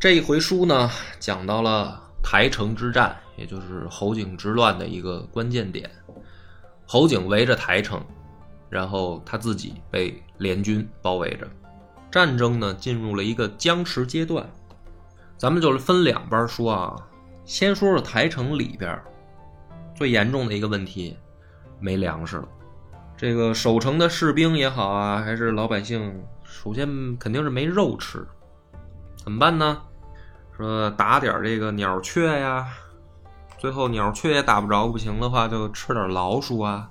这一回书呢，讲到了台城之战，也就是侯景之乱的一个关键点。侯景围着台城，然后他自己被联军包围着，战争呢进入了一个僵持阶段。咱们就是分两边说啊，先说说台城里边最严重的一个问题，没粮食了。这个守城的士兵也好啊，还是老百姓，首先肯定是没肉吃，怎么办呢？说打点这个鸟雀呀，最后鸟雀也打不着，不行的话就吃点老鼠啊。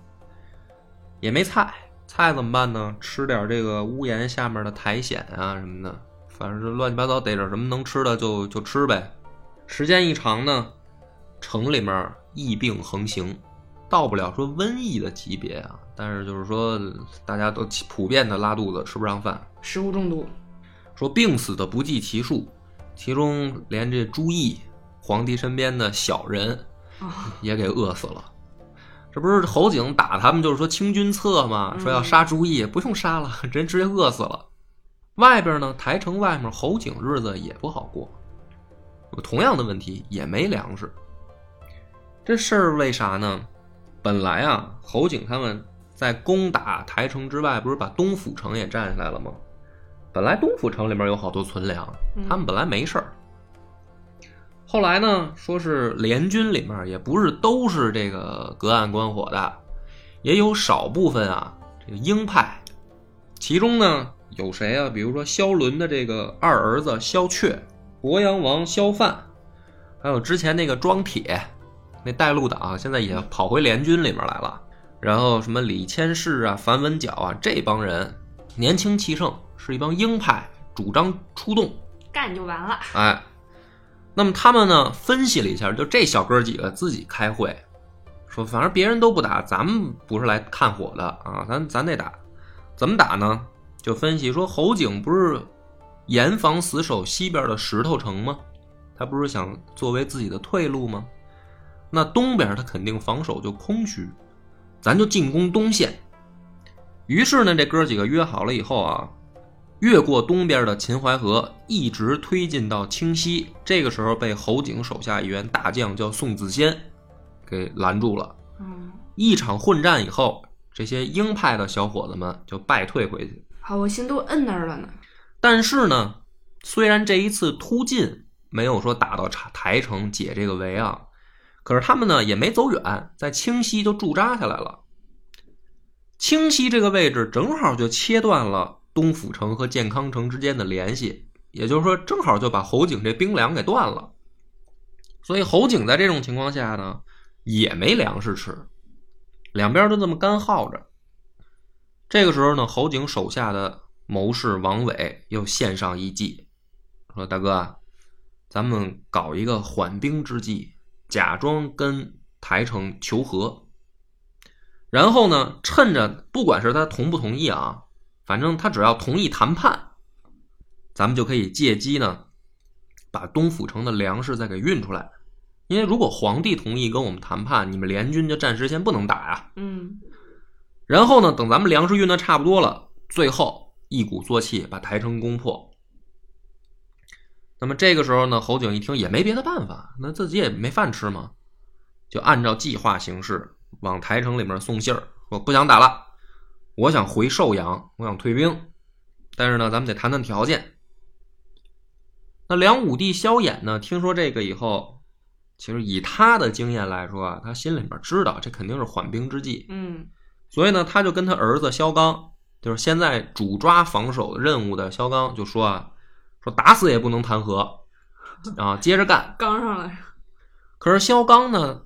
也没菜，菜怎么办呢？吃点这个屋檐下面的苔藓啊什么的，反正是乱七八糟逮着什么能吃的就就吃呗。时间一长呢，城里面疫病横行。到不了说瘟疫的级别啊，但是就是说大家都普遍的拉肚子，吃不上饭，食物中毒。说病死的不计其数，其中连这朱毅，皇帝身边的小人，也给饿死了。这不是侯景打他们，就是说清君侧嘛，说要杀朱毅，不用杀了，人 直接饿死了。外边呢，台城外面，侯景日子也不好过，同样的问题，也没粮食。这事儿为啥呢？本来啊，侯景他们在攻打台城之外，不是把东府城也占下来了吗？本来东府城里面有好多存粮，他们本来没事儿。后来呢，说是联军里面也不是都是这个隔岸观火的，也有少部分啊这个鹰派。其中呢有谁啊？比如说萧伦的这个二儿子萧阙、鄱阳王萧范，还有之前那个庄铁。那带路党现在也跑回联军里面来了，然后什么李千世啊、樊文角啊这帮人年轻气盛，是一帮鹰派，主张出动干就完了。哎，那么他们呢分析了一下，就这小哥几个自己开会，说反正别人都不打，咱们不是来看火的啊，咱咱得打，怎么打呢？就分析说侯景不是严防死守西边的石头城吗？他不是想作为自己的退路吗？那东边他肯定防守就空虚，咱就进攻东线。于是呢，这哥几个约好了以后啊，越过东边的秦淮河，一直推进到清溪。这个时候被侯景手下一员大将叫宋子仙给拦住了。嗯，一场混战以后，这些鹰派的小伙子们就败退回去。好，我心都摁那儿了呢。但是呢，虽然这一次突进没有说打到台台城解这个围啊。可是他们呢也没走远，在清溪就驻扎下来了。清溪这个位置正好就切断了东府城和建康城之间的联系，也就是说，正好就把侯景这兵粮给断了。所以侯景在这种情况下呢，也没粮食吃，两边都这么干耗着。这个时候呢，侯景手下的谋士王伟又献上一计，说：“大哥，咱们搞一个缓兵之计。”假装跟台城求和，然后呢，趁着不管是他同不同意啊，反正他只要同意谈判，咱们就可以借机呢，把东府城的粮食再给运出来。因为如果皇帝同意跟我们谈判，你们联军就暂时先不能打呀。嗯。然后呢，等咱们粮食运的差不多了，最后一鼓作气把台城攻破。那么这个时候呢，侯景一听也没别的办法，那自己也没饭吃嘛，就按照计划行事，往台城里面送信儿，说不想打了，我想回寿阳，我想退兵，但是呢，咱们得谈谈条件。那梁武帝萧衍呢，听说这个以后，其实以他的经验来说啊，他心里面知道这肯定是缓兵之计，嗯，所以呢，他就跟他儿子萧纲，就是现在主抓防守任务的萧纲，就说啊。说打死也不能谈和，啊，接着干，刚上来。可是萧纲呢，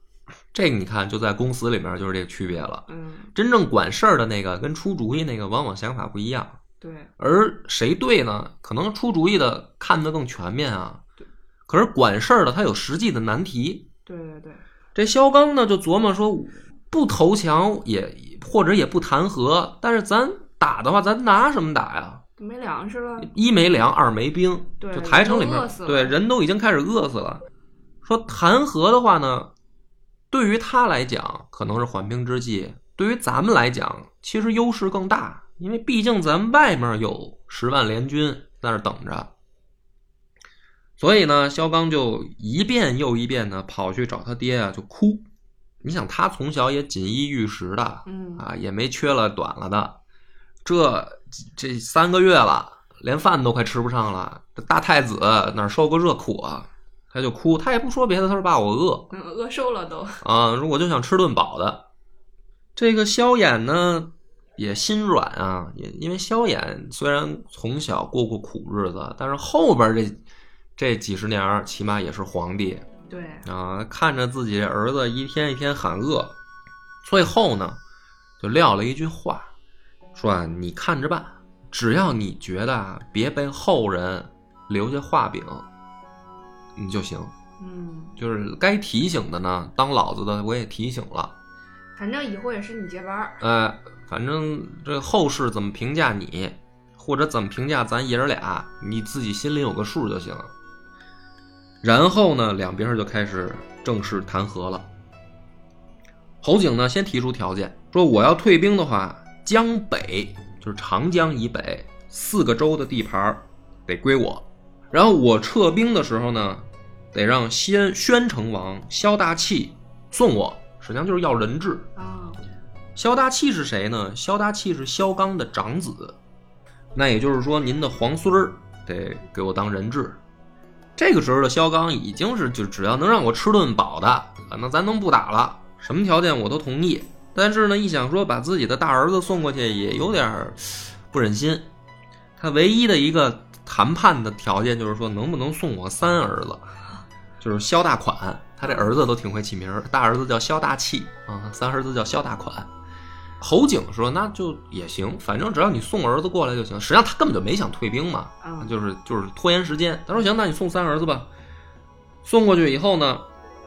这个你看就在公司里面就是这个区别了。嗯，真正管事儿的那个跟出主意那个往往想法不一样。对。而谁对呢？可能出主意的看得更全面啊。对。可是管事儿的他有实际的难题。对对对，这萧刚呢就琢磨说，不投降也或者也不弹劾，但是咱打的话，咱拿什么打呀？没粮食了。一没粮，二没兵，对就台城里面对人都已经开始饿死了。说弹劾的话呢，对于他来讲可能是缓兵之计，对于咱们来讲其实优势更大，因为毕竟咱外面有十万联军在那等着。所以呢，萧钢就一遍又一遍的跑去找他爹啊，就哭。你想，他从小也锦衣玉食的，嗯啊，也没缺了短了的，这这三个月了，连饭都快吃不上了。这大太子哪受过这苦啊？他就哭，他也不说别的，他说爸，我饿嗯，饿瘦了都。啊，说我就想吃顿饱的。这个萧衍呢也心软啊，也因为萧衍虽然从小过过苦日子，但是后边这这几十年起码也是皇帝，对，啊，看着自己儿子一天一天喊饿，最后呢，就撂了一句话，说啊，你看着办，只要你觉得啊，别被后人留下画饼，你就行。嗯，就是该提醒的呢，当老子的我也提醒了，反正以后也是你接班儿。哎，反正这后世怎么评价你，或者怎么评价咱爷儿俩，你自己心里有个数就行。然后呢，两边就开始正式谈和了。侯景呢，先提出条件，说我要退兵的话，江北就是长江以北四个州的地盘儿得归我，然后我撤兵的时候呢，得让先宣城王萧大器送我，实际上就是要人质。啊，萧大器是谁呢？萧大器是萧纲的长子，那也就是说，您的皇孙儿得给我当人质。这个时候的萧纲已经是就只要能让我吃顿饱的，那咱能不打了，什么条件我都同意。但是呢，一想说把自己的大儿子送过去，也有点不忍心。他唯一的一个谈判的条件就是说，能不能送我三儿子，就是萧大款。他这儿子都挺会起名儿，大儿子叫萧大器啊，三儿子叫萧大款。侯景说：“那就也行，反正只要你送儿子过来就行。实际上他根本就没想退兵嘛，嗯就是就是拖延时间。他说行，那你送三儿子吧。送过去以后呢，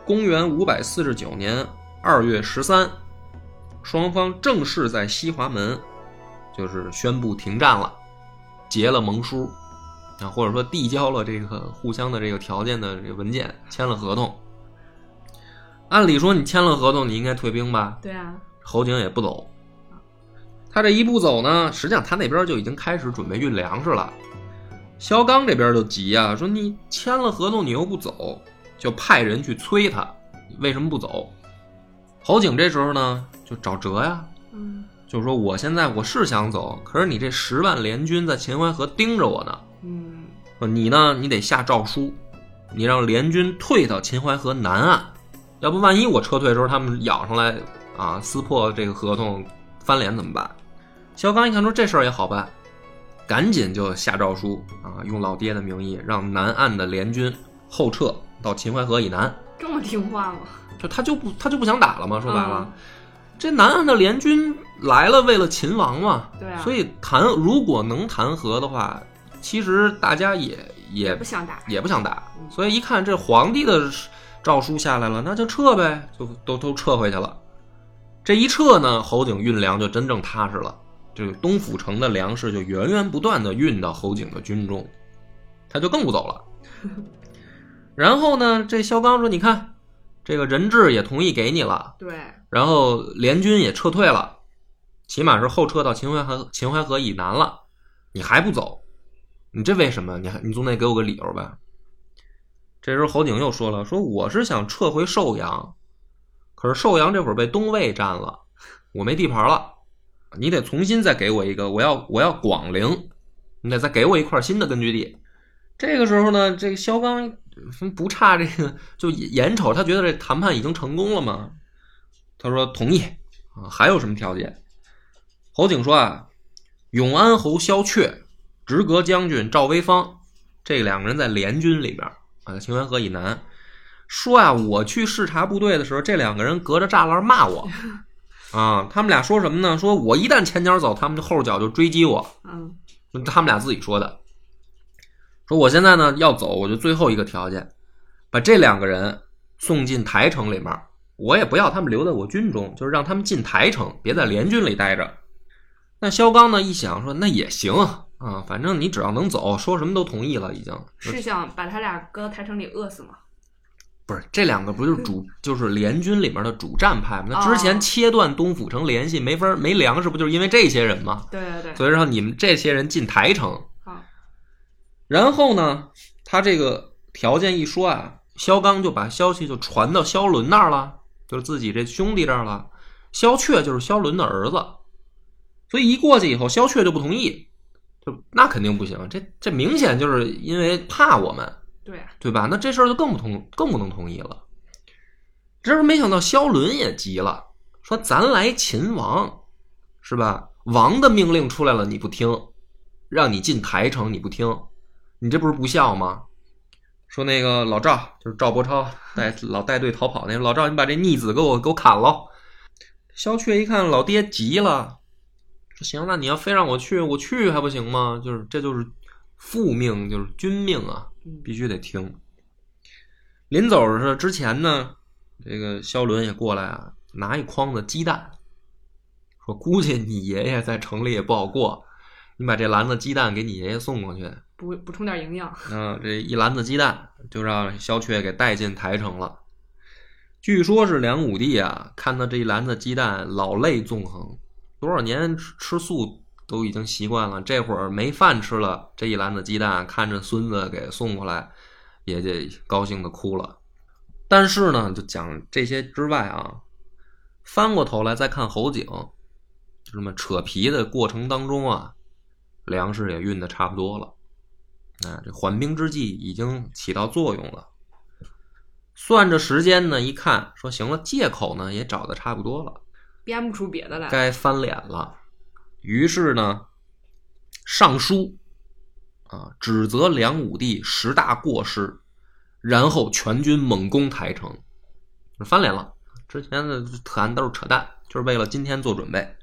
公元五百四十九年二月十三，双方正式在西华门，就是宣布停战了，结了盟书，啊，或者说递交了这个互相的这个条件的这个文件，签了合同。按理说你签了合同，你应该退兵吧？对啊，侯景也不走。他这一不走呢，实际上他那边就已经开始准备运粮食了。萧纲这边就急啊、说你签了合同，你又不走，就派人去催他，你为什么不走？侯景这时候呢，就找辙呀，嗯就说我现在我是想走，可是你这十万联军在秦淮河盯着我呢，你呢，你得下诏书，你让联军退到秦淮河南岸，要不万一我撤退的时候他们咬上来啊，撕破这个合同，翻脸怎么办？萧纲一看说这事儿也好办，赶紧就下诏书啊，用老爹的名义让南岸的联军后撤到秦淮河以南，这么听话吗？就他就不他就不想打了嘛，说白了，嗯这南岸的联军来了，为了秦王嘛，对啊，所以谈如果能谈和的话，其实大家也也也不想打。也不想打，嗯所以一看这皇帝的诏书下来了，那就撤呗，就都都撤回去了。这一撤呢，侯景运粮就真正踏实了，这个东府城的粮食就源源不断的运到侯景的军中，他就更不走了。然后呢，这萧纲说：“你看，这个人质也同意给你了，对，然后联军也撤退了，起码是后撤到秦淮河秦淮河以南了，你还不走，你这为什么？你还你总得给我个理由吧？这时候侯景又说了，说我是想撤回寿阳，可是寿阳这会儿被东魏占了，我没地盘了，你得重新再给我一个，我要我要广陵，你得再给我一块新的根据地。这个时候呢，这个萧纲不差这个，就眼瞅他觉得这谈判已经成功了嘛，他说同意啊，还有什么条件？侯景说啊，永安侯萧阙、直阁将军赵威方这两个人在联军里边啊，在秦淮河以南，说啊，我去视察部队的时候，这两个人隔着栅栏骂我 啊，他们俩说什么呢？说我一旦前脚走，他们就后脚就追击我，嗯他们俩自己说的。说我现在呢要走，我就最后一个条件，把这两个人送进台城里面，我也不要他们留在我军中，就是让他们进台城，别在联军里待着。那萧纲呢一想说，那也行啊，反正你只要能走，说什么都同意了，已经。是想把他俩搁台城里饿死吗？不是这两个不就是主就是联军里面的主战派吗？那之前哦切断东府城联系，没法没粮食，不就是因为这些人吗？对对对，所以让你们这些人进台城。好，然后呢，他这个条件一说啊，萧纲就把消息就传到萧伦那儿了，就是自己这兄弟这儿了。萧阙就是萧伦的儿子，所以一过去以后，萧阙就不同意，就那肯定不行，这这明显就是因为怕我们，对啊，对吧？那这事儿就更不同，更不能同意了。这时候没想到萧伦也急了，说：“咱来秦王，是吧？王的命令出来了，你不听，让你进台城你不听，你这不是不孝吗？”说那个老赵，就是赵伯超带 老带队逃跑那个老赵，你把这逆子给我给我砍了。萧阙一看老爹急了，说：“行，那你要非让我去，我去还不行吗？就是这就是父命，就是君命啊。”嗯必须得听。临走的之前呢，这个萧伦也过来啊，拿一筐子鸡蛋，说估计你爷爷在城里也不好过，你把这篮子鸡蛋给你爷爷送过去。补补充点营养。嗯，这一篮子鸡蛋就让萧阙给带进台城了。据说是梁武帝啊，看到这一篮子鸡蛋，老泪纵横。多少年吃吃素都已经习惯了，这会儿没饭吃了，这一篮子鸡蛋看着孙子给送过来，也得高兴的哭了。但是呢，就讲这些之外啊，翻过头来再看侯景，就这么扯皮的过程当中啊，粮食也运的差不多了。啊，这缓兵之计已经起到作用了。算着时间呢，一看说行了，借口呢也找的差不多了，编不出别的来。该翻脸了。于是呢，上书啊，指责梁武帝十大过失，然后全军猛攻台城，翻脸了。之前的谈都是扯淡，就是为了今天做准备。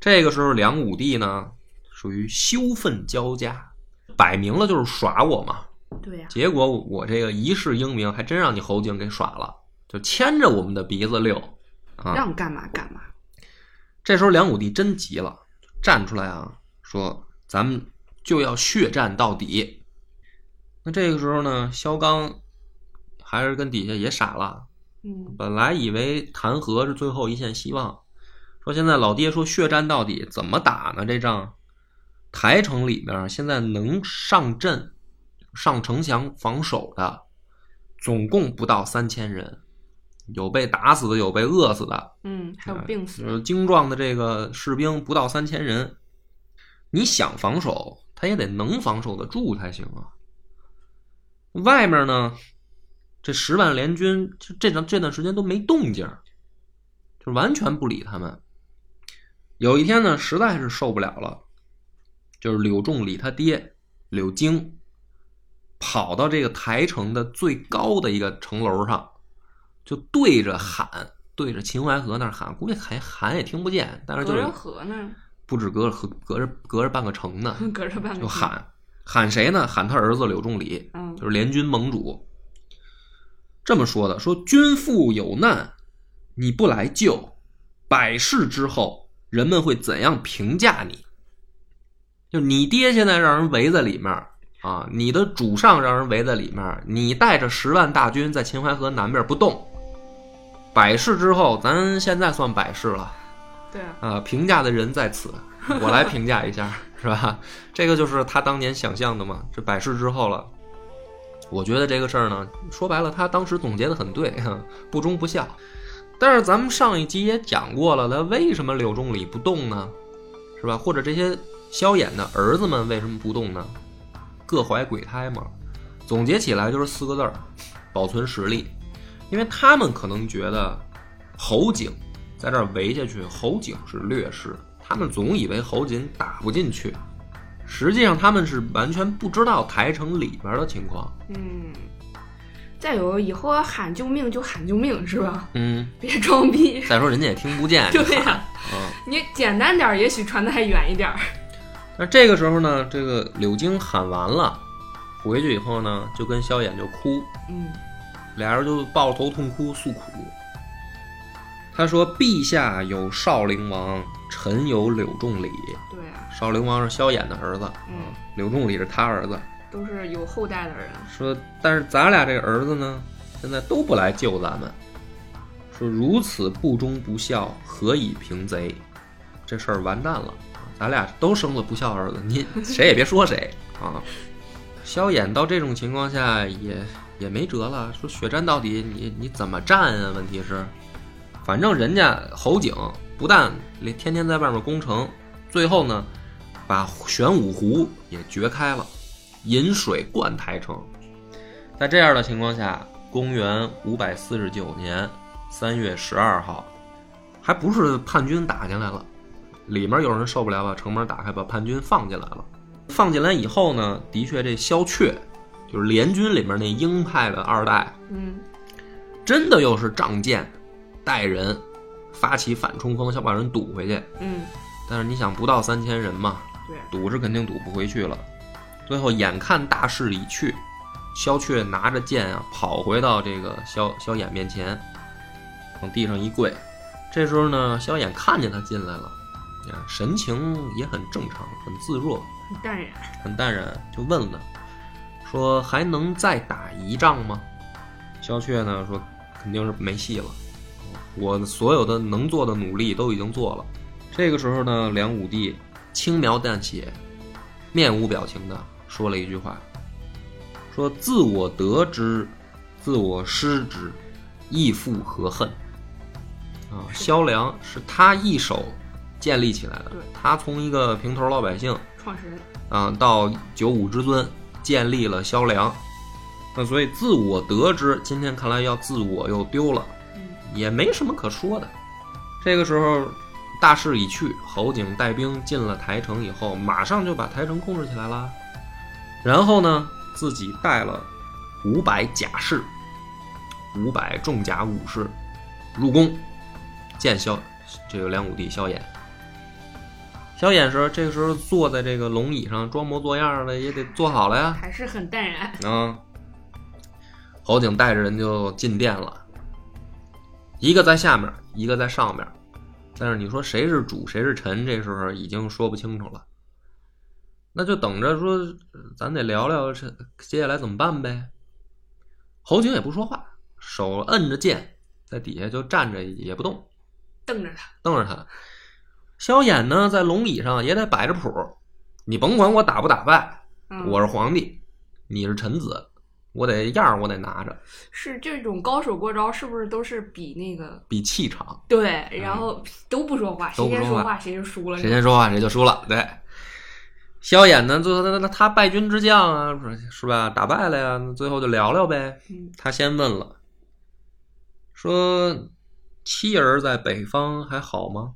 这个时候，梁武帝呢，属于羞愤交加，摆明了就是耍我嘛。对呀、结果我这个一世英名还真让你侯景给耍了，就牵着我们的鼻子溜啊！让干嘛干嘛。这时候梁武帝真急了，站出来啊，说咱们就要血战到底。那这个时候呢，萧纲还是跟底下也傻了，嗯，本来以为弹劾是最后一线希望，说现在老爹说血战到底，怎么打呢？这仗台城里面现在能上阵、上城墙防守的，总共不到三千人，有被打死的，有被饿死的，嗯，还有病死就是精壮的这个士兵不到三千人。你想防守，他也得能防守得住才行啊。外面呢，这十万联军这这段这段时间都没动静，就完全不理他们。有一天呢，实在是受不了了，就是柳仲礼他爹柳京跑到这个台城的最高的一个城楼上，就对着喊，对着秦淮河那儿喊，估计喊喊也听不见，但是就隔是着河呢，不止隔着河，隔着隔着半个城呢，隔着半个城。就喊喊谁呢？喊他儿子柳仲礼，嗯就是联军盟主。这么说的，说君父有难，你不来救，百世之后，人们会怎样评价你？就你爹现在让人围在里面啊，你的主上让人围在里面，你带着十万大军在秦淮河南边不动，百世之后，咱现在算百世了。对啊，呃，评价的人在此，我来评价一下，是吧？这个就是他当年想象的嘛。这百世之后了，我觉得这个事儿呢，说白了，他当时总结的很对，不忠不孝。但是咱们上一集也讲过了，他为什么柳仲礼不动呢？是吧？或者这些萧衍的儿子们为什么不动呢？各怀鬼胎嘛。总结起来就是四个字儿：保存实力。因为他们可能觉得侯景在这儿围下去，侯景是劣势，他们总以为侯景打不进去，实际上他们是完全不知道台城里边的情况。嗯。再有，以后要喊救命就喊救命，是吧？嗯，别装逼。再说人家也听不见，对呀嗯。你简单点儿，也许传的还远一点儿。那这个时候呢，这个柳京喊完了，回去以后呢，就跟萧衍就哭，嗯俩人就抱头痛哭诉苦。他说：“陛下有少陵王，臣有柳仲礼。对啊，少陵王是萧衍的儿子，嗯，柳仲礼是他儿子。都是有后代的人，说，但是咱俩这个儿子呢，现在都不来救咱们。说如此不忠不孝，何以平贼？这事儿完蛋了，咱俩都生了不孝儿子，你 谁也别说谁啊。萧衍到这种情况下也也没辙了，说血战到底你，你怎么战啊？问题是，反正人家侯景不但连天天在外面攻城，最后呢，把玄武湖也掘开了。引水灌台城。在这样的情况下，公元五百四十九年三月十二号，还不是叛军打进来了，里面有人受不了，把城门打开，把叛军放进来了。放进来以后呢，的确这萧阙，就是联军里面那鹰派的二代，嗯真的又是仗剑带人发起反冲锋，想把人堵回去。嗯，但是你想，不到三千人嘛，对，堵是肯定堵不回去了。最后眼看大势已去，萧阙拿着剑啊，跑回到这个萧萧衍面前，往地上一跪。这时候呢，萧衍看见他进来了，啊，神情也很正常，很自若，很淡然，很淡然，就问了，说还能再打一仗吗？萧雀呢说，肯定是没戏了，我所有的能做的努力都已经做了。这个时候呢，梁武帝轻描淡写，面无表情的说了一句话，说：“自我得之，自我失之，亦复何恨？”啊，萧梁是他一手建立起来的，他从一个平头老百姓创始人，啊，到九五之尊，建立了萧梁。那所以自我得知，今天看来要自我又丢了，嗯也没什么可说的。这个时候，大势已去，侯景带兵进了台城以后，马上就把台城控制起来了。然后呢，自己带了五百甲士，五百重甲武士入宫见萧这个梁武帝萧衍。萧衍时这个时候坐在这个龙椅上装模作样的，也得坐好了呀。还是很淡然，嗯，侯景带着人就进殿了，一个在下面，一个在上面。但是你说谁是主，谁是臣，这时候已经说不清楚了。那就等着说，咱得聊聊这接下来怎么办呗。侯景也不说话，手摁着剑，在底下就站着也不动，瞪着他，瞪着他。萧衍呢，在龙椅上也得摆着谱，你甭管我打不打败，嗯，我是皇帝，你是臣子，我得样儿我得拿着，是这种高手过招，是不是都是比那个比气场，对，然后都不说话，谁先说话谁就输了，谁先说话谁就输了。对，萧衍呢，最后他他他败军之将啊，是是吧？打败了呀，那最后就聊聊呗。嗯他先问了，说妻儿在北方还好吗？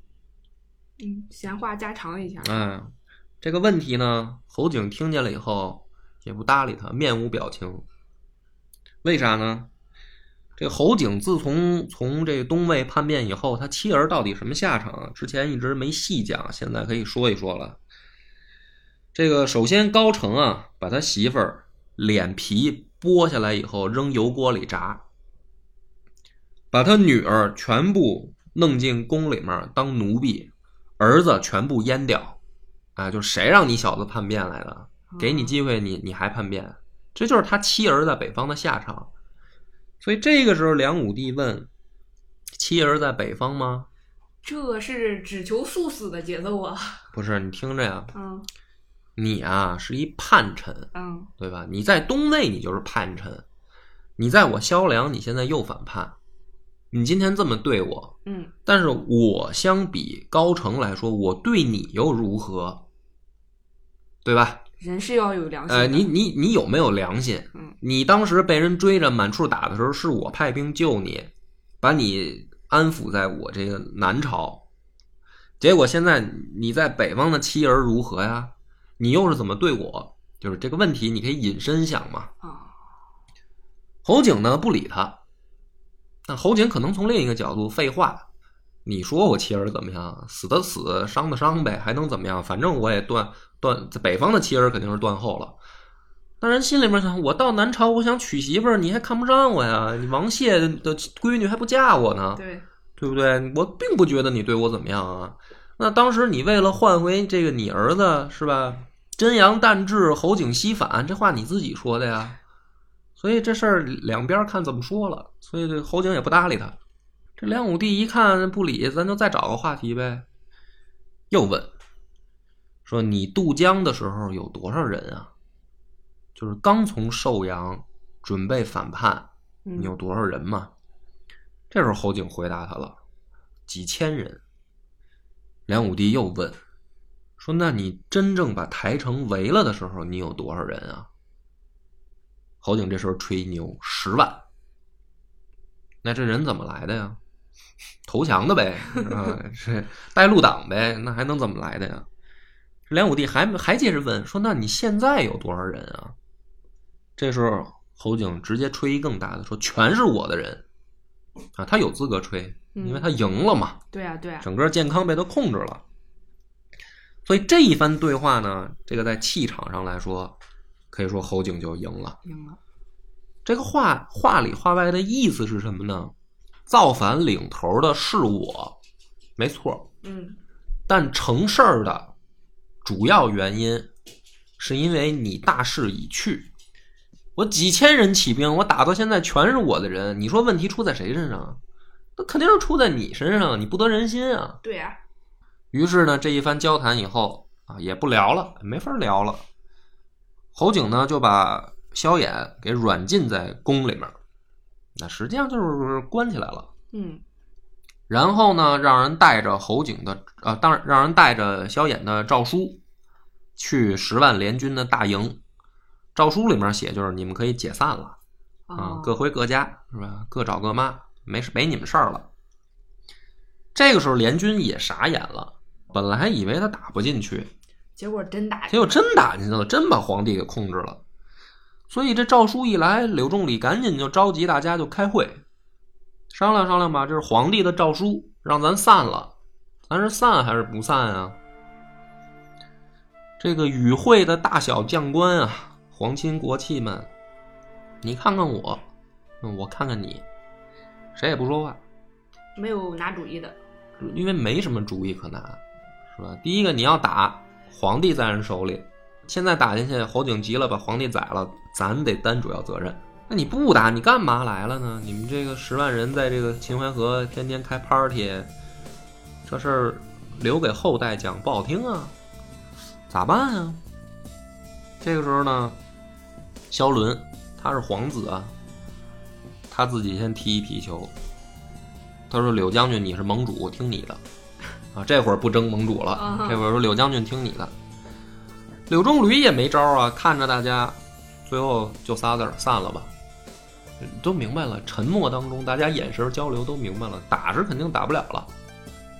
嗯，闲话家常一下，嗯，这个问题呢，侯景听见了以后也不搭理他，面无表情。为啥呢？这侯景自从从这东魏叛变以后，他妻儿到底什么下场？之前一直没细讲，现在可以说一说了。这个首先高澄啊，把他媳妇儿脸皮剥下来以后扔油锅里炸，把他女儿全部弄进宫里面当奴婢，儿子全部阉掉，啊，就谁让你小子叛变来的？给你机会你，你还叛变？这就是他妻儿在北方的下场。所以这个时候，梁武帝问：“妻儿在北方吗这是只求速死的节奏啊，？”不是，你听着呀，嗯你啊是一叛臣，嗯对吧？你在东魏你就是叛臣，你在我萧梁你现在又反叛，你今天这么对我，嗯，但是我相比高成来说，我对你又如何？对吧？人是要有良心，呃，你你你有没有良心？嗯你当时被人追着满处打的时候，是我派兵救你，把你安抚在我这个南朝。结果现在你在北方的妻儿如何呀？你又是怎么对我？就是这个问题，你可以引申想嘛。啊，侯景呢不理他，那侯景可能从另一个角度，废话，你说我妻儿怎么样？死的死，伤的伤呗，还能怎么样？反正我也断断，在北方的妻儿肯定是断后了。那人心里面想，我到南朝，我想娶媳妇儿，你还看不上我呀？你王谢的闺女还不嫁我呢，对，对不对？我并不觉得你对我怎么样啊。那当时你为了换回这个你儿子是吧？真阳旦至，侯景西返，这话你自己说的呀。所以这事儿两边看怎么说了。所以这侯景也不搭理他。这梁武帝一看不理，咱就再找个话题呗。又问说：“你渡江的时候有多少人啊？就是刚从寿阳准备反叛，你有多少人嘛？”这时候侯景回答他了：“几千人。”梁武帝又问说：“那你真正把台城围了的时候，你有多少人啊？”侯景这时候吹牛：“十万。”那这人怎么来的呀？投降的呗，啊，是带路党呗，那还能怎么来的呀？梁武帝还还接着问说：“那你现在有多少人啊？”这时候侯景直接吹一更大的说：“全是我的人。”啊，他有资格吹，因为他赢了嘛。对啊，对啊，整个健康被他控制了。所以这一番对话呢，这个在气场上来说，可以说侯景就赢了。赢了。这个话话里话外的意思是什么呢？造反领头的是我，没错。嗯，但成事儿的主要原因是因为你大势已去。我几千人起兵，我打到现在全是我的人。你说问题出在谁身上？那肯定是出在你身上，你不得人心啊。对呀。于是呢，这一番交谈以后啊，也不聊了，没法聊了。侯景呢，就把萧衍给软禁在宫里面。那实际上就是关起来了，嗯，然后呢，让人带着侯景的，呃，当然让人带着萧衍的诏书，去十万联军的大营。诏书里面写就是你们可以解散了，啊，各回各家是吧？各找各妈，没事，没你们事儿了。这个时候联军也傻眼了，本来还以为他打不进去，结果真打，结果真打进去了，真把皇帝给控制了。所以这诏书一来，柳仲礼赶紧就召集大家就开会，商量商量吧。这是皇帝的诏书，让咱散了，咱是散还是不散啊？这个与会的大小将官啊，皇亲国戚们，你看看我，我看看你，谁也不说话，没有拿主意的，因为没什么主意可拿，是吧？第一个你要打，皇帝在人手里。现在打进去，侯景急了，把皇帝宰了，咱得担主要责任。那你不打，你干嘛来了呢？你们这个十万人在这个秦淮河天天开 party，这事儿留给后代讲不好听啊，咋办啊？这个时候呢，萧伦他是皇子啊，他自己先踢一皮球，他说：“柳将军，你是盟主，听你的啊。”这会儿不争盟主了，这会儿说：“柳将军，听你的。”柳仲驴也没招啊，看着大家，最后就仨字儿散了吧，都明白了。沉默当中，大家眼神交流都明白了，打是肯定打不了了，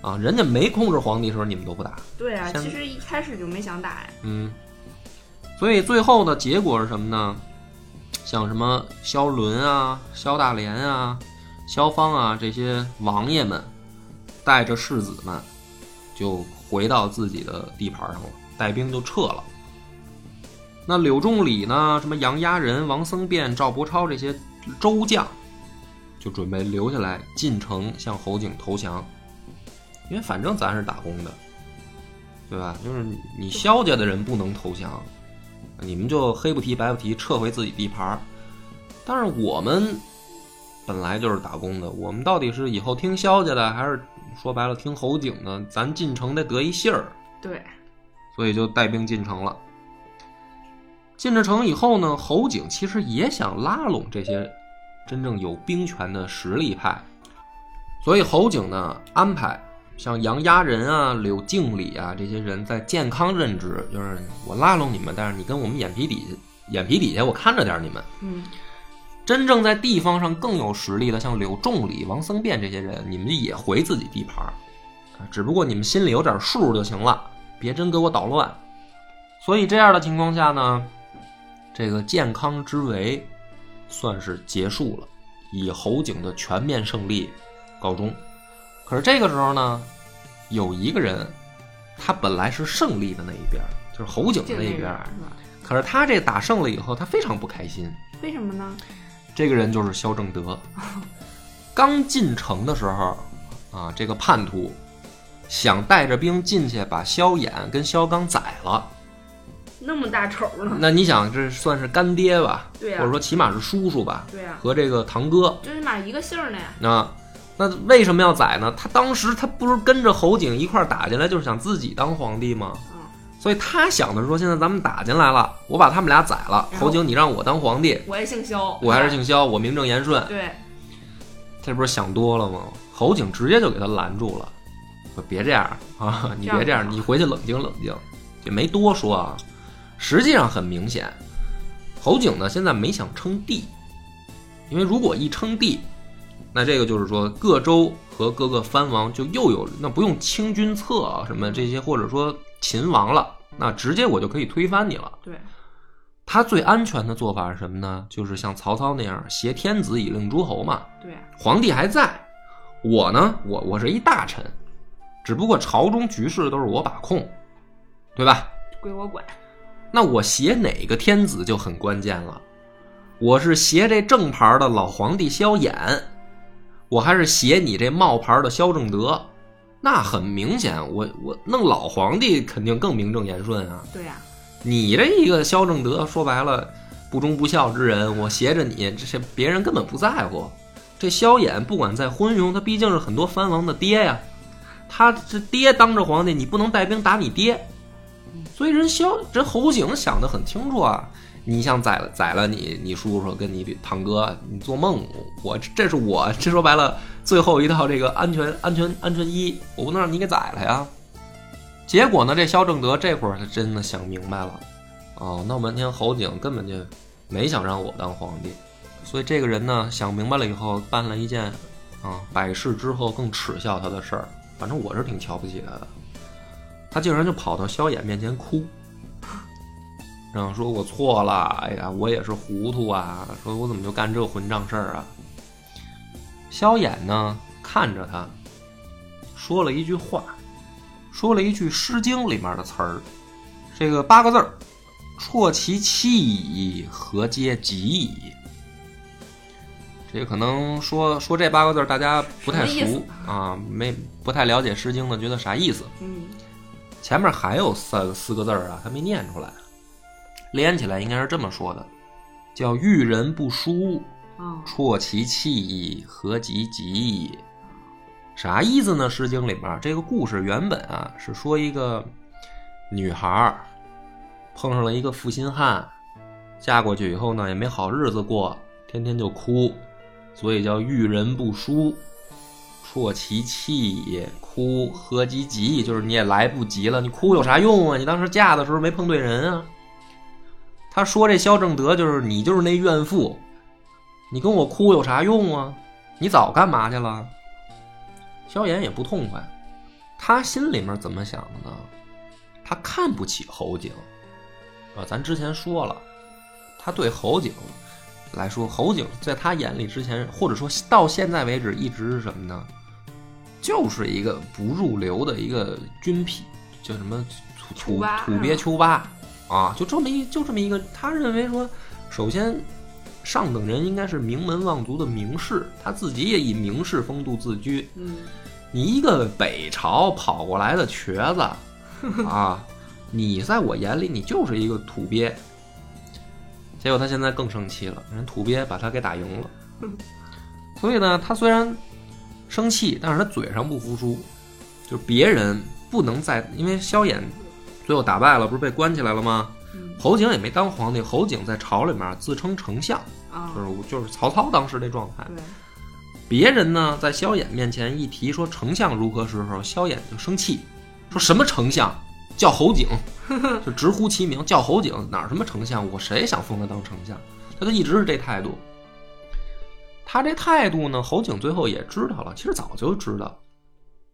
啊，人家没控制皇帝时候，你们都不打。对啊，其实一开始就没想打呀。嗯，所以最后的结果是什么呢？像什么萧伦啊、萧大连啊、萧芳啊这些王爷们，带着世子们，就回到自己的地盘上了，带兵就撤了。那柳仲礼呢？什么杨鸭人、王僧辩、赵伯超这些州将，就准备留下来进城向侯景投降，因为反正咱是打工的，对吧？就是你萧家的人不能投降，你们就黑不提白不提，撤回自己地盘但是我们本来就是打工的，我们到底是以后听萧家的，还是说白了听侯景的？咱进城得得一信儿。对，所以就带兵进城了。进了城以后呢，侯景其实也想拉拢这些真正有兵权的实力派，所以侯景呢安排像杨鸭人啊、柳敬礼啊这些人在健康任职，就是我拉拢你们，但是你跟我们眼皮底下、眼皮底下我看着点你们。嗯，真正在地方上更有实力的，像柳仲礼、王僧辩这些人，你们也回自己地盘啊，只不过你们心里有点数就行了，别真给我捣乱。所以这样的情况下呢。这个健康之围算是结束了，以侯景的全面胜利告终。可是这个时候呢，有一个人，他本来是胜利的那一边，就是侯景的那一边，可是他这打胜了以后，他非常不开心。为什么呢？这个人就是萧正德。刚进城的时候，啊，这个叛徒想带着兵进去把萧衍跟萧纲宰了。那么大仇呢？那你想，这算是干爹吧？对呀或者说起码是叔叔吧？对呀、和这个堂哥。最起码一个姓儿的呀。啊，那为什么要宰呢？他当时他不是跟着侯景一块儿打进来，就是想自己当皇帝吗？嗯，所以他想的是说，现在咱们打进来了，我把他们俩宰了，侯景你让我当皇帝，我也姓萧，我还是姓萧，我名正言顺。对，这不是想多了吗？侯景直接就给他拦住了，说别这样啊，你别这样，你回去冷静冷静，也没多说啊。实际上很明显，侯景呢现在没想称帝，因为如果一称帝，那这个就是说各州和各个藩王就又有那不用清君侧啊什么这些，或者说秦王了，那直接我就可以推翻你了。对，他最安全的做法是什么呢？就是像曹操那样挟天子以令诸侯嘛。对、皇帝还在，我呢，我我是一大臣，只不过朝中局势都是我把控，对吧？归我管。那我挟哪个天子就很关键了。我是挟这正牌的老皇帝萧衍，我还是挟你这冒牌的萧正德？那很明显，我我弄老皇帝肯定更名正言顺啊。对呀、你这一个萧正德，说白了不忠不孝之人，我挟着你，这些别人根本不在乎。这萧衍不管在昏庸，他毕竟是很多藩王的爹呀，他这爹当着皇帝，你不能带兵打你爹。所以人萧这侯景想得很清楚啊，你想宰了宰了你你叔叔跟你堂哥，你做梦！我这是我这说白了最后一套这个安全安全安全衣，我不能让你给宰了呀。结果呢，这萧正德这会儿他真的想明白了，哦，闹半天侯景根本就没想让我当皇帝，所以这个人呢想明白了以后，办了一件啊百世之后更耻笑他的事儿。反正我是挺瞧不起他的，他竟然就跑到萧衍面前哭，然后说我错了，哎呀，我也是糊涂啊，说我怎么就干这混账事儿啊？萧衍呢看着他，说了一句话。说了一句《诗经》里面的词儿，这个八个字儿：“啜其妻矣，何嗟及矣。”这个可能说说这八个字儿，大家不太熟啊，没不太了解《诗经》的，觉得啥意思？嗯，前面还有三四个字儿啊，他没念出来，连起来应该是这么说的，叫“遇人不淑，哦，啜其气矣，何及及矣。啥意思呢？《诗经》里面这个故事原本啊是说一个女孩儿碰上了一个负心汉，嫁过去以后呢也没好日子过，天天就哭，所以叫遇人不淑，啜其气也哭，何及及矣？就是你也来不及了，你哭有啥用啊？你当时嫁的时候没碰对人啊。他说这萧正德就是你就是那怨妇，你跟我哭有啥用啊？你早干嘛去了？萧炎也不痛快，他心里面怎么想的呢？他看不起侯景，啊，咱之前说了，他对侯景来说，侯景在他眼里之前，或者说到现在为止，一直是什么呢？就是一个不入流的一个军痞，叫什么土土土鳖丘巴啊，就这么一就这么一个，他认为说，首先上等人应该是名门望族的名士，他自己也以名士风度自居。嗯，你一个北朝跑过来的瘸子 啊，你在我眼里你就是一个土鳖。结果他现在更生气了，人土鳖把他给打赢了。所以呢，他虽然生气，但是他嘴上不服输，就是别人不能再因为萧衍最后打败了，不是被关起来了吗？嗯侯景也没当皇帝，侯景在朝里面自称丞相，啊，就是就是曹操当时那状态。别人呢在萧衍面前一提说丞相如何时候，萧衍就生气，说什么丞相叫侯景，就直呼其名叫侯景，哪什么丞相，我谁想封他当丞相？他就一直是这态度。他这态度呢，侯景最后也知道了，其实早就知道。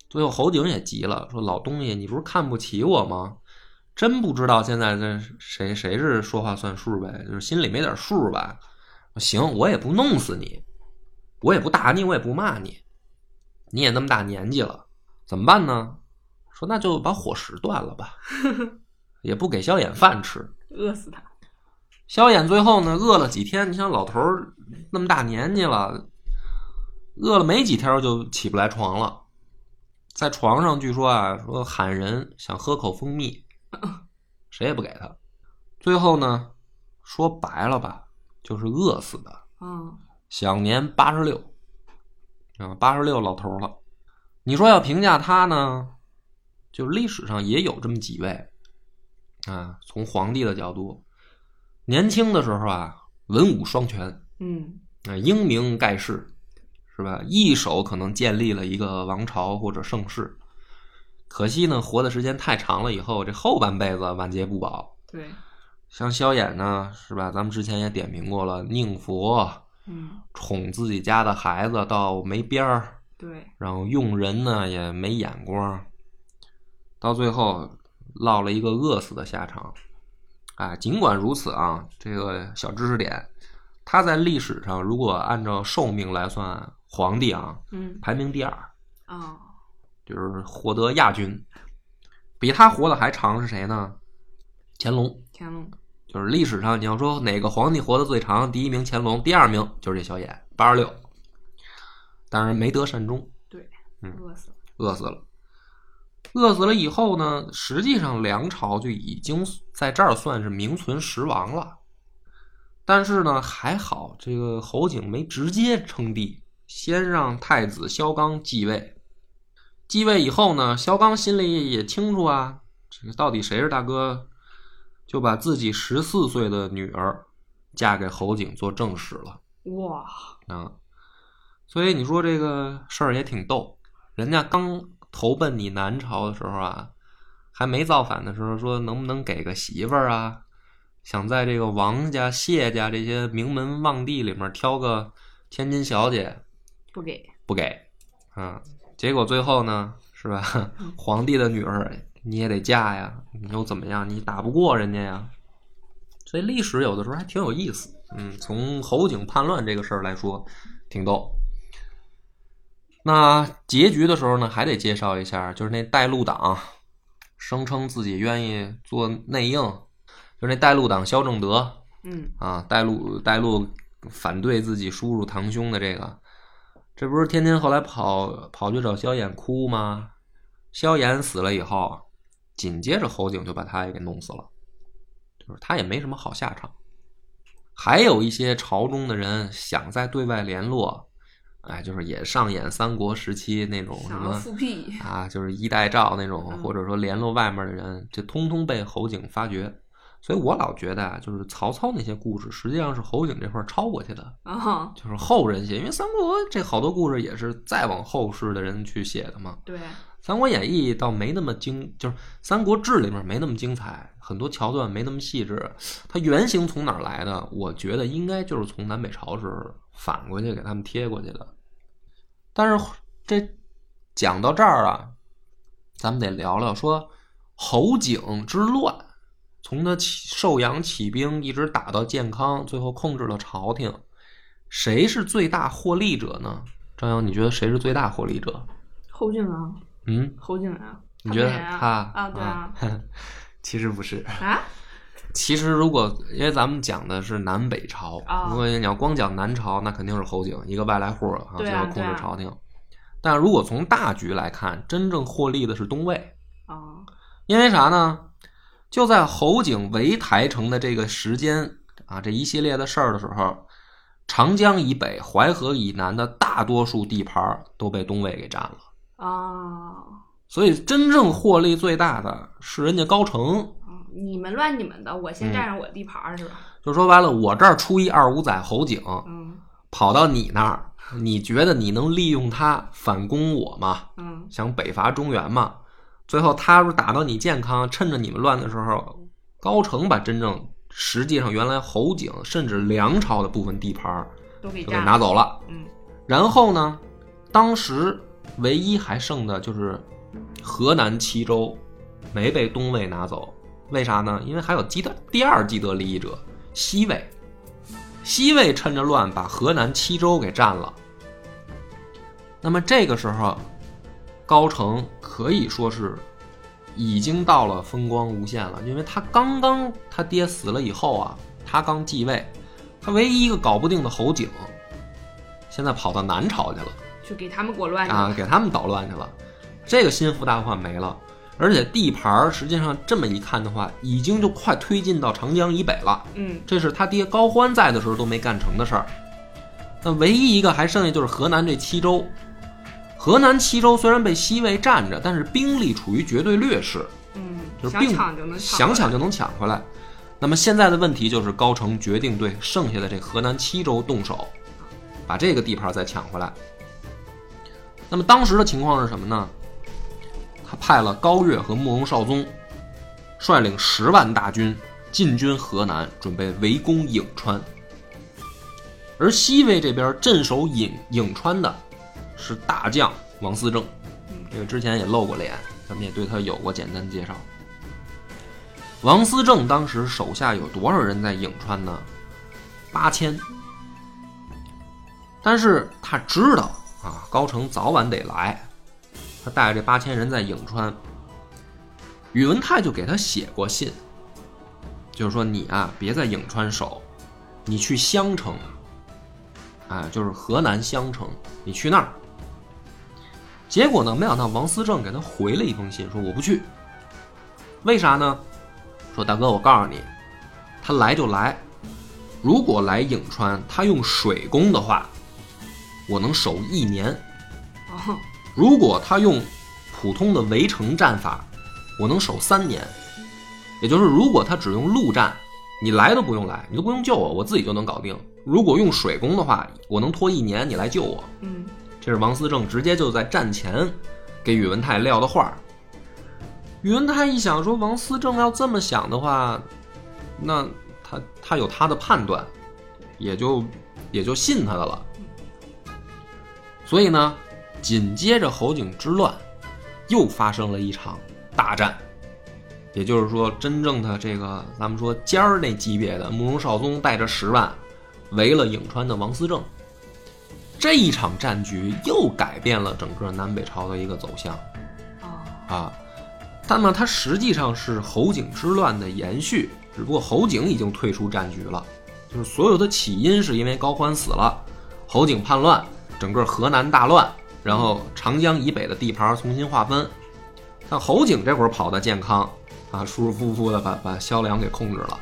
最后侯景也急了，说：“老东西，你不是看不起我吗？真不知道现在这谁谁是说话算数呗？就是心里没点数吧？行，我也不弄死你，我也不打你，我也不骂你，你也那么大年纪了，怎么办呢？说那就把伙食断了吧，也不给萧衍饭吃。饿死他。萧衍最后呢，饿了几天，你想老头儿那么大年纪了，饿了没几天就起不来床了，在床上据说啊，说喊人想喝口蜂蜜，谁也不给他。最后呢，说白了吧，就是饿死的，嗯享年八十六，啊，八十六老头了。你说要评价他呢，就历史上也有这么几位，啊，从皇帝的角度，年轻的时候啊，文武双全，嗯啊，英明盖世，是吧？一手可能建立了一个王朝或者盛世。可惜呢，活的时间太长了，以后这后半辈子晚节不保。对，像萧衍呢，是吧？咱们之前也点评过了，宁佛嗯宠自己家的孩子到没边儿，对，然后用人呢也没眼光，到最后落了一个饿死的下场。啊，尽管如此啊，这个小知识点，他在历史上如果按照寿命来算，皇帝啊嗯排名第二，哦就是获得亚军。比他活得还长是谁呢？乾隆。乾隆，就是历史上你要说哪个皇帝活得最长，第一名乾隆，第二名就是这小衍，八十六。当然没得善终，对，嗯饿死了，饿死了。饿死了以后呢，实际上梁朝就已经在这儿算是名存实亡了。但是呢，还好这个侯景没直接称帝，先让太子萧纲继位。继位以后呢，萧纲心里也清楚啊，这个到底谁是大哥，就把自己十四岁的女儿嫁给侯景做正室了。哇，啊，所以你说这个事儿也挺逗。人家刚投奔你南朝的时候啊，还没造反的时候，说能不能给个媳妇儿啊？想在这个王家、谢家这些名门望帝里面挑个千金小姐，不给，不给，啊，结果最后呢，是吧？皇帝的女儿你也得嫁呀，你又怎么样？你打不过人家呀。所以历史有的时候还挺有意思，嗯，从侯景叛乱这个事儿来说，挺逗。那结局的时候呢，还得介绍一下，就是那带路党声称自己愿意做内应，就是那带路党萧正德，嗯啊，带路带路反对自己叔叔堂兄的这个，这不是天天后来跑跑去找萧衍哭吗？萧衍死了以后，紧接着侯景就把他也给弄死了，就是他也没什么好下场。还有一些朝中的人想再对外联络，哎，就是也上演三国时期那种什么复辟，啊，就是一代诏那种，嗯或者说联络外面的人，这通通被侯景发觉。所以我老觉得啊，就是曹操那些故事，实际上是侯景这块儿抄过去的，啊，就是后人写。因为三国这好多故事也是再往后世的人去写的嘛。对，《三国演义》倒没那么精，就是《三国志》里面没那么精彩，很多桥段没那么细致。它原型从哪儿来的？我觉得应该就是从南北朝时反过去给他们贴过去的。但是这讲到这儿啊，咱们得聊聊说侯景之乱，从他起寿阳起兵一直打到建康，最后控制了朝廷，谁是最大获利者呢？张扬，你觉得谁是最大获利者？侯景啊，嗯，侯景啊，你觉得他啊，对啊，其实不是，啊，其实如果因为咱们讲的是南北朝，啊如果你要光讲南朝，那肯定是侯景一个外来户啊，最后控制朝廷。但如果从大局来看，真正获利的是东魏，啊，因为啥呢？就在侯景围台城的这个时间啊，这一系列的事儿的时候，长江以北、淮河以南的大多数地盘都被东魏给占了。啊，所以真正获利最大的是人家高城，啊你们乱你们的，我先嗯占上我地盘儿是吧？就说白了，我这儿出一二五仔侯景，嗯跑到你那儿，你觉得你能利用他反攻我吗？嗯想北伐中原嘛？最后他打到你健康，趁着你们乱的时候，高城把真正实际上原来侯景甚至梁朝的部分地盘儿都给拿走了。嗯然后呢，当时唯一还剩的就是河南七州没被东魏拿走，为啥呢？因为还有既得第二既得利益者西魏，西魏趁着乱把河南七州给占了。那么这个时候，高城可以说是已经到了风光无限了，因为他刚刚他爹死了以后啊，他他刚继位，他唯一一个搞不定的侯景，现在跑到南朝去了就给他们裹乱去啊，了。给他们捣乱去了。这个心腹大患没了，而且地盘儿实际上这么一看的话，已经就快推进到长江以北了。嗯，这是他爹高欢在的时候都没干成的事儿。那唯一一个还剩下就是河南这七州。河南七州虽然被西魏占着，但是兵力处于绝对劣势，嗯，就是并想抢就能抢回来。想抢就能抢回来。那么现在的问题就是高澄决定对剩下的这河南七州动手，把这个地盘再抢回来。那么当时的情况是什么呢？他派了高岳和慕容绍宗率领十万大军进军河南，准备围攻颍川。而西魏这边镇守颍颍川的是大将王思政，这个之前也露过脸，咱们也对他有过简单介绍。王思政当时手下有多少人在颍川呢？八千。但是他知道啊，高澄早晚得来，他带着这八千人在颍川，宇文泰就给他写过信，就是说你啊，别在颍川守，你去襄城，啊，就是河南襄城，你去那儿。结果呢，没想到王思政给他回了一封信，说我不去。为啥呢？说大哥，我告诉你，他来就来，如果来颍川，他用水攻的话，我能守一年；如果他用普通的围城战法，我能守三年。也就是，如果他只用陆战，你来都不用来，你都不用救我，我自己就能搞定。如果用水攻的话，我能拖一年，你来救我。嗯，这是王思政直接就在战前给宇文泰撂的话。宇文泰一想说，王思政要这么想的话，那他他有他的判断，也就也就信他的了。所以呢，紧接着侯景之乱，又发生了一场大战。也就是说，真正的这个咱们说尖儿那级别的慕容绍宗带着十万围了颍川的王思政，这一场战局又改变了整个南北朝的一个走向哦，啊。那么它实际上是侯景之乱的延续，只不过侯景已经退出战局了。就是所有的起因是因为高欢死了，侯景叛乱，整个河南大乱，然后长江以北的地盘重新划分。但侯景这会儿跑得健康啊，舒舒服服的把把萧梁给控制了。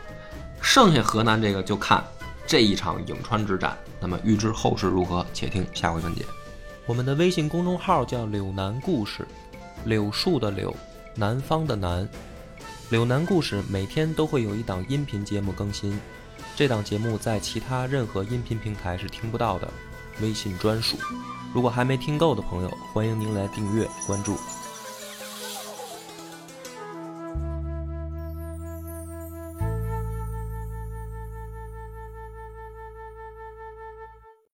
剩下河南这个就看这一场颍川之战。那么预知后事如何，且听下回分解。我们的微信公众号叫“柳南故事”，柳树的柳，南方的南。柳南故事每天都会有一档音频节目更新，这档节目在其他任何音频平台是听不到的，微信专属。如果还没听够的朋友，欢迎您来订阅关注。